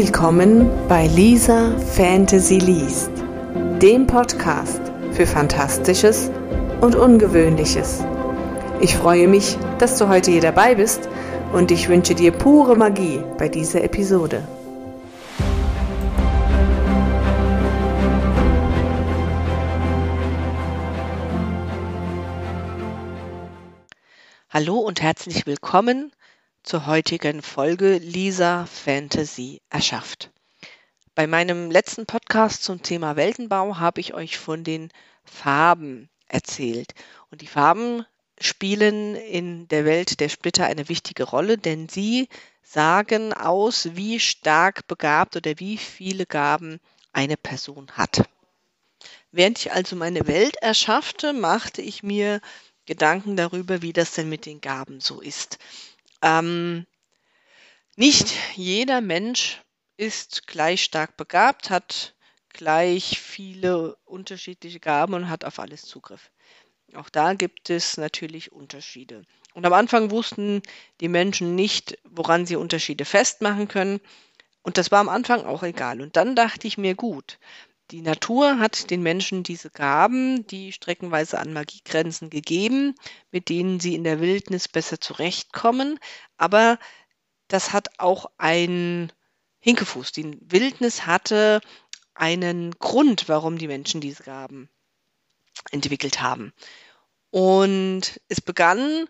Willkommen bei Lisa Fantasy Liest, dem Podcast für Fantastisches und Ungewöhnliches. Ich freue mich, dass du heute hier dabei bist und ich wünsche dir pure Magie bei dieser Episode. Hallo und herzlich willkommen zur heutigen Folge Lisa Fantasy erschafft. Bei meinem letzten Podcast zum Thema Weltenbau habe ich euch von den Farben erzählt. Und die Farben spielen in der Welt der Splitter eine wichtige Rolle, denn sie sagen aus, wie stark begabt oder wie viele Gaben eine Person hat. Während ich also meine Welt erschaffte, machte ich mir Gedanken darüber, wie das denn mit den Gaben so ist. Ähm, nicht jeder Mensch ist gleich stark begabt, hat gleich viele unterschiedliche Gaben und hat auf alles Zugriff. Auch da gibt es natürlich Unterschiede. Und am Anfang wussten die Menschen nicht, woran sie Unterschiede festmachen können. Und das war am Anfang auch egal. Und dann dachte ich mir, gut, die Natur hat den Menschen diese Gaben, die streckenweise an Magiegrenzen gegeben, mit denen sie in der Wildnis besser zurechtkommen. Aber das hat auch ein Hinkefuß. Die Wildnis hatte einen Grund, warum die Menschen diese Gaben entwickelt haben. Und es begann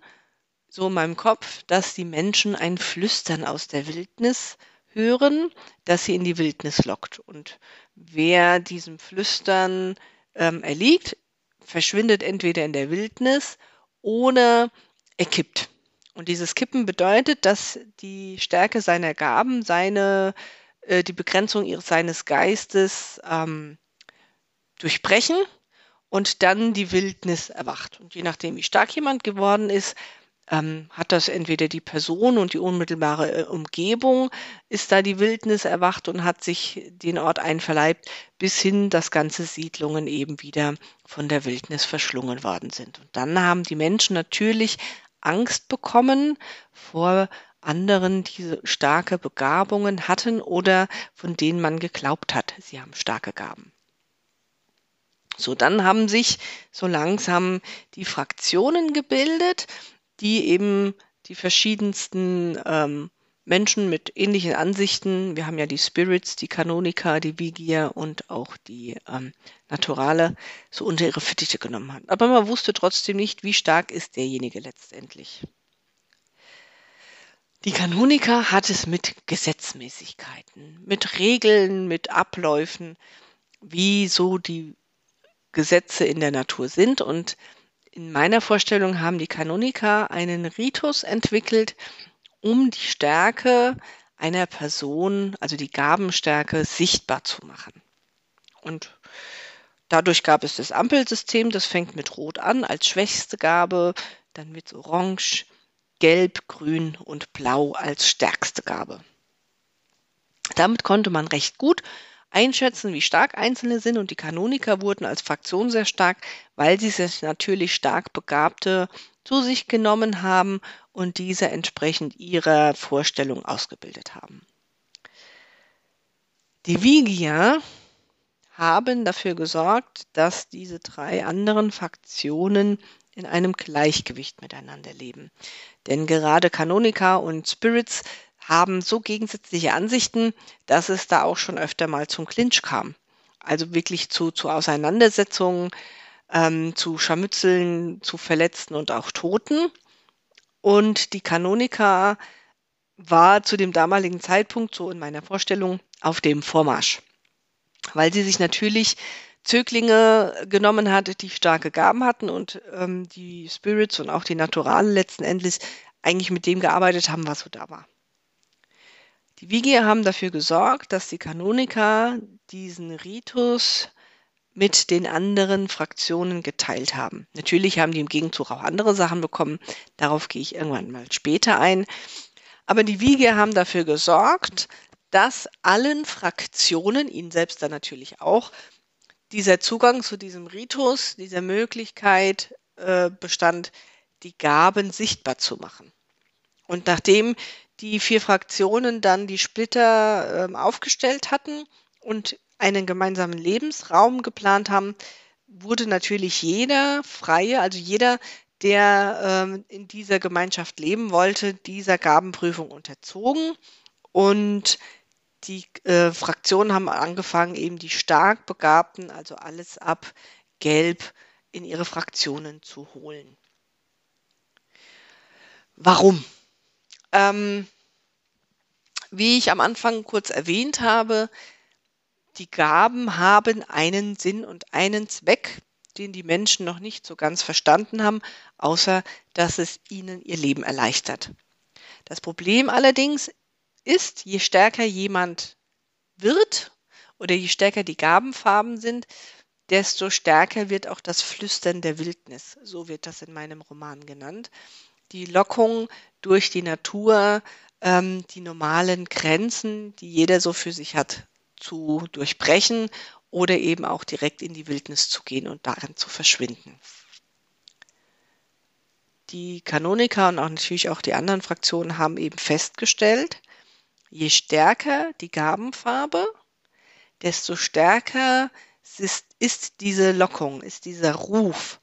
so in meinem Kopf, dass die Menschen ein Flüstern aus der Wildnis hören, das sie in die Wildnis lockt. Und wer diesem Flüstern ähm, erliegt, verschwindet entweder in der Wildnis oder er kippt. Und dieses Kippen bedeutet, dass die Stärke seiner Gaben, seine, äh, die Begrenzung ihres, seines Geistes ähm, durchbrechen und dann die Wildnis erwacht. Und je nachdem, wie stark jemand geworden ist, ähm, hat das entweder die Person und die unmittelbare äh, Umgebung, ist da die Wildnis erwacht und hat sich den Ort einverleibt, bis hin, dass ganze Siedlungen eben wieder von der Wildnis verschlungen worden sind. Und dann haben die Menschen natürlich Angst bekommen vor anderen, die starke Begabungen hatten oder von denen man geglaubt hat, sie haben starke Gaben. So, dann haben sich so langsam die Fraktionen gebildet die eben die verschiedensten ähm, Menschen mit ähnlichen Ansichten, wir haben ja die Spirits, die Kanonika, die Vigier und auch die ähm, Naturale, so unter ihre Fittiche genommen haben. Aber man wusste trotzdem nicht, wie stark ist derjenige letztendlich. Die Kanonika hat es mit Gesetzmäßigkeiten, mit Regeln, mit Abläufen, wie so die Gesetze in der Natur sind und in meiner Vorstellung haben die Kanoniker einen Ritus entwickelt, um die Stärke einer Person, also die Gabenstärke, sichtbar zu machen. Und dadurch gab es das Ampelsystem, das fängt mit Rot an als schwächste Gabe, dann mit Orange, Gelb, Grün und Blau als stärkste Gabe. Damit konnte man recht gut einschätzen, wie stark Einzelne sind und die Kanoniker wurden als Fraktion sehr stark, weil sie sich natürlich stark Begabte zu sich genommen haben und diese entsprechend ihrer Vorstellung ausgebildet haben. Die Vigier haben dafür gesorgt, dass diese drei anderen Faktionen in einem Gleichgewicht miteinander leben. Denn gerade Kanonika und Spirits haben so gegensätzliche Ansichten, dass es da auch schon öfter mal zum Clinch kam. Also wirklich zu, zu Auseinandersetzungen, ähm, zu Scharmützeln, zu Verletzten und auch Toten. Und die Kanonika war zu dem damaligen Zeitpunkt, so in meiner Vorstellung, auf dem Vormarsch. Weil sie sich natürlich Zöglinge genommen hatte, die starke Gaben hatten und ähm, die Spirits und auch die Naturale letzten Endes eigentlich mit dem gearbeitet haben, was so da war. Die Vigier haben dafür gesorgt, dass die Kanoniker diesen Ritus mit den anderen Fraktionen geteilt haben. Natürlich haben die im Gegenzug auch andere Sachen bekommen, darauf gehe ich irgendwann mal später ein. Aber die Vigier haben dafür gesorgt, dass allen Fraktionen, ihnen selbst dann natürlich auch, dieser Zugang zu diesem Ritus, dieser Möglichkeit äh, bestand, die Gaben sichtbar zu machen. Und nachdem die vier Fraktionen dann die Splitter äh, aufgestellt hatten und einen gemeinsamen Lebensraum geplant haben, wurde natürlich jeder Freie, also jeder, der ähm, in dieser Gemeinschaft leben wollte, dieser Gabenprüfung unterzogen. Und die äh, Fraktionen haben angefangen, eben die stark Begabten, also alles ab Gelb, in ihre Fraktionen zu holen. Warum? Ähm, wie ich am Anfang kurz erwähnt habe, die Gaben haben einen Sinn und einen Zweck, den die Menschen noch nicht so ganz verstanden haben, außer dass es ihnen ihr Leben erleichtert. Das Problem allerdings ist, je stärker jemand wird oder je stärker die Gabenfarben sind, desto stärker wird auch das Flüstern der Wildnis. So wird das in meinem Roman genannt. Die Lockung durch die Natur, ähm, die normalen Grenzen, die jeder so für sich hat, zu durchbrechen oder eben auch direkt in die Wildnis zu gehen und darin zu verschwinden. Die Kanoniker und auch natürlich auch die anderen Fraktionen haben eben festgestellt, je stärker die Gabenfarbe, desto stärker ist, ist diese Lockung, ist dieser Ruf,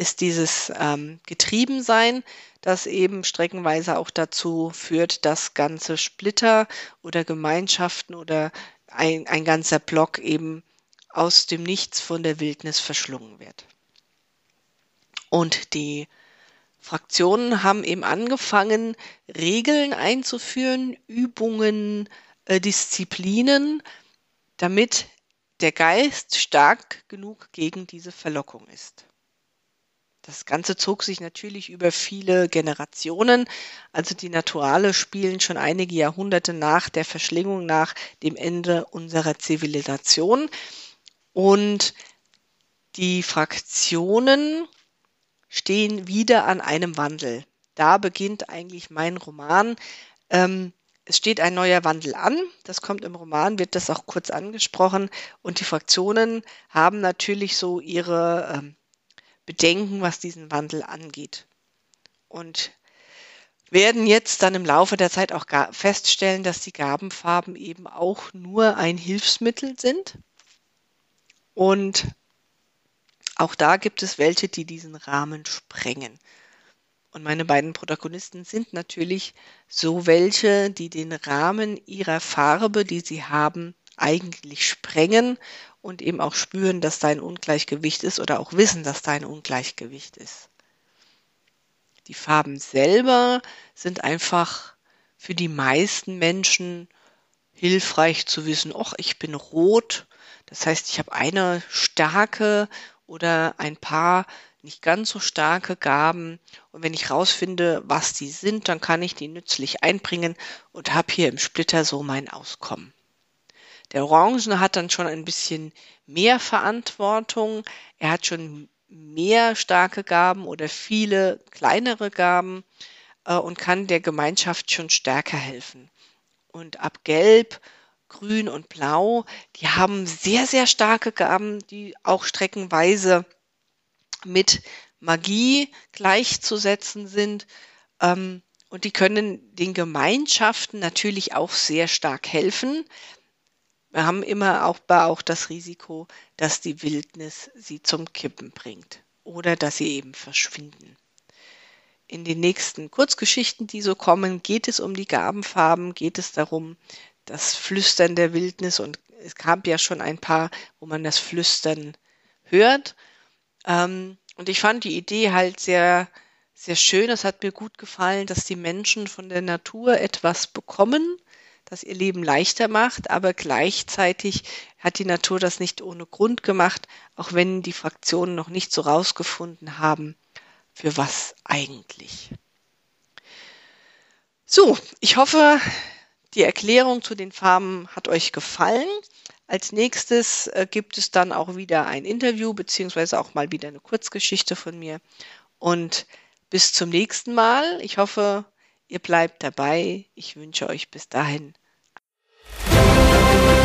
ist dieses ähm, Getriebensein, das eben streckenweise auch dazu führt, dass ganze Splitter oder Gemeinschaften oder ein, ein ganzer Block eben aus dem Nichts von der Wildnis verschlungen wird. Und die Fraktionen haben eben angefangen, Regeln einzuführen, Übungen, äh, Disziplinen, damit der Geist stark genug gegen diese Verlockung ist. Das Ganze zog sich natürlich über viele Generationen. Also die Naturale spielen schon einige Jahrhunderte nach der Verschlingung, nach dem Ende unserer Zivilisation. Und die Fraktionen stehen wieder an einem Wandel. Da beginnt eigentlich mein Roman. Ähm, es steht ein neuer Wandel an. Das kommt im Roman, wird das auch kurz angesprochen. Und die Fraktionen haben natürlich so ihre ähm, Bedenken, was diesen Wandel angeht. Und werden jetzt dann im Laufe der Zeit auch feststellen, dass die Gabenfarben eben auch nur ein Hilfsmittel sind und auch da gibt es welche, die diesen Rahmen sprengen. Und meine beiden Protagonisten sind natürlich so welche, die den Rahmen ihrer Farbe, die sie haben, eigentlich sprengen und eben auch spüren, dass da ein Ungleichgewicht ist oder auch wissen, dass da ein Ungleichgewicht ist. Die Farben selber sind einfach für die meisten Menschen hilfreich zu wissen, ach, ich bin rot das heißt, ich habe eine starke oder ein paar nicht ganz so starke Gaben. Und wenn ich rausfinde, was die sind, dann kann ich die nützlich einbringen und habe hier im Splitter so mein Auskommen. Der Orangen hat dann schon ein bisschen mehr Verantwortung. Er hat schon mehr starke Gaben oder viele kleinere Gaben äh, und kann der Gemeinschaft schon stärker helfen. Und ab Gelb Grün und Blau, die haben sehr, sehr starke Gaben, die auch streckenweise mit Magie gleichzusetzen sind. Ähm, und die können den Gemeinschaften natürlich auch sehr stark helfen. Wir haben immer auch, auch das Risiko, dass die Wildnis sie zum Kippen bringt oder dass sie eben verschwinden. In den nächsten Kurzgeschichten, die so kommen, geht es um die Gabenfarben, geht es darum, das Flüstern der Wildnis und es gab ja schon ein paar, wo man das Flüstern hört. Ähm, und ich fand die Idee halt sehr, sehr schön. Es hat mir gut gefallen, dass die Menschen von der Natur etwas bekommen, das ihr Leben leichter macht, aber gleichzeitig hat die Natur das nicht ohne Grund gemacht, auch wenn die Fraktionen noch nicht so rausgefunden haben, für was eigentlich. So, ich hoffe, die Erklärung zu den Farben hat euch gefallen. Als nächstes äh, gibt es dann auch wieder ein Interview beziehungsweise auch mal wieder eine Kurzgeschichte von mir. Und bis zum nächsten Mal. Ich hoffe, ihr bleibt dabei. Ich wünsche euch bis dahin. Thank you.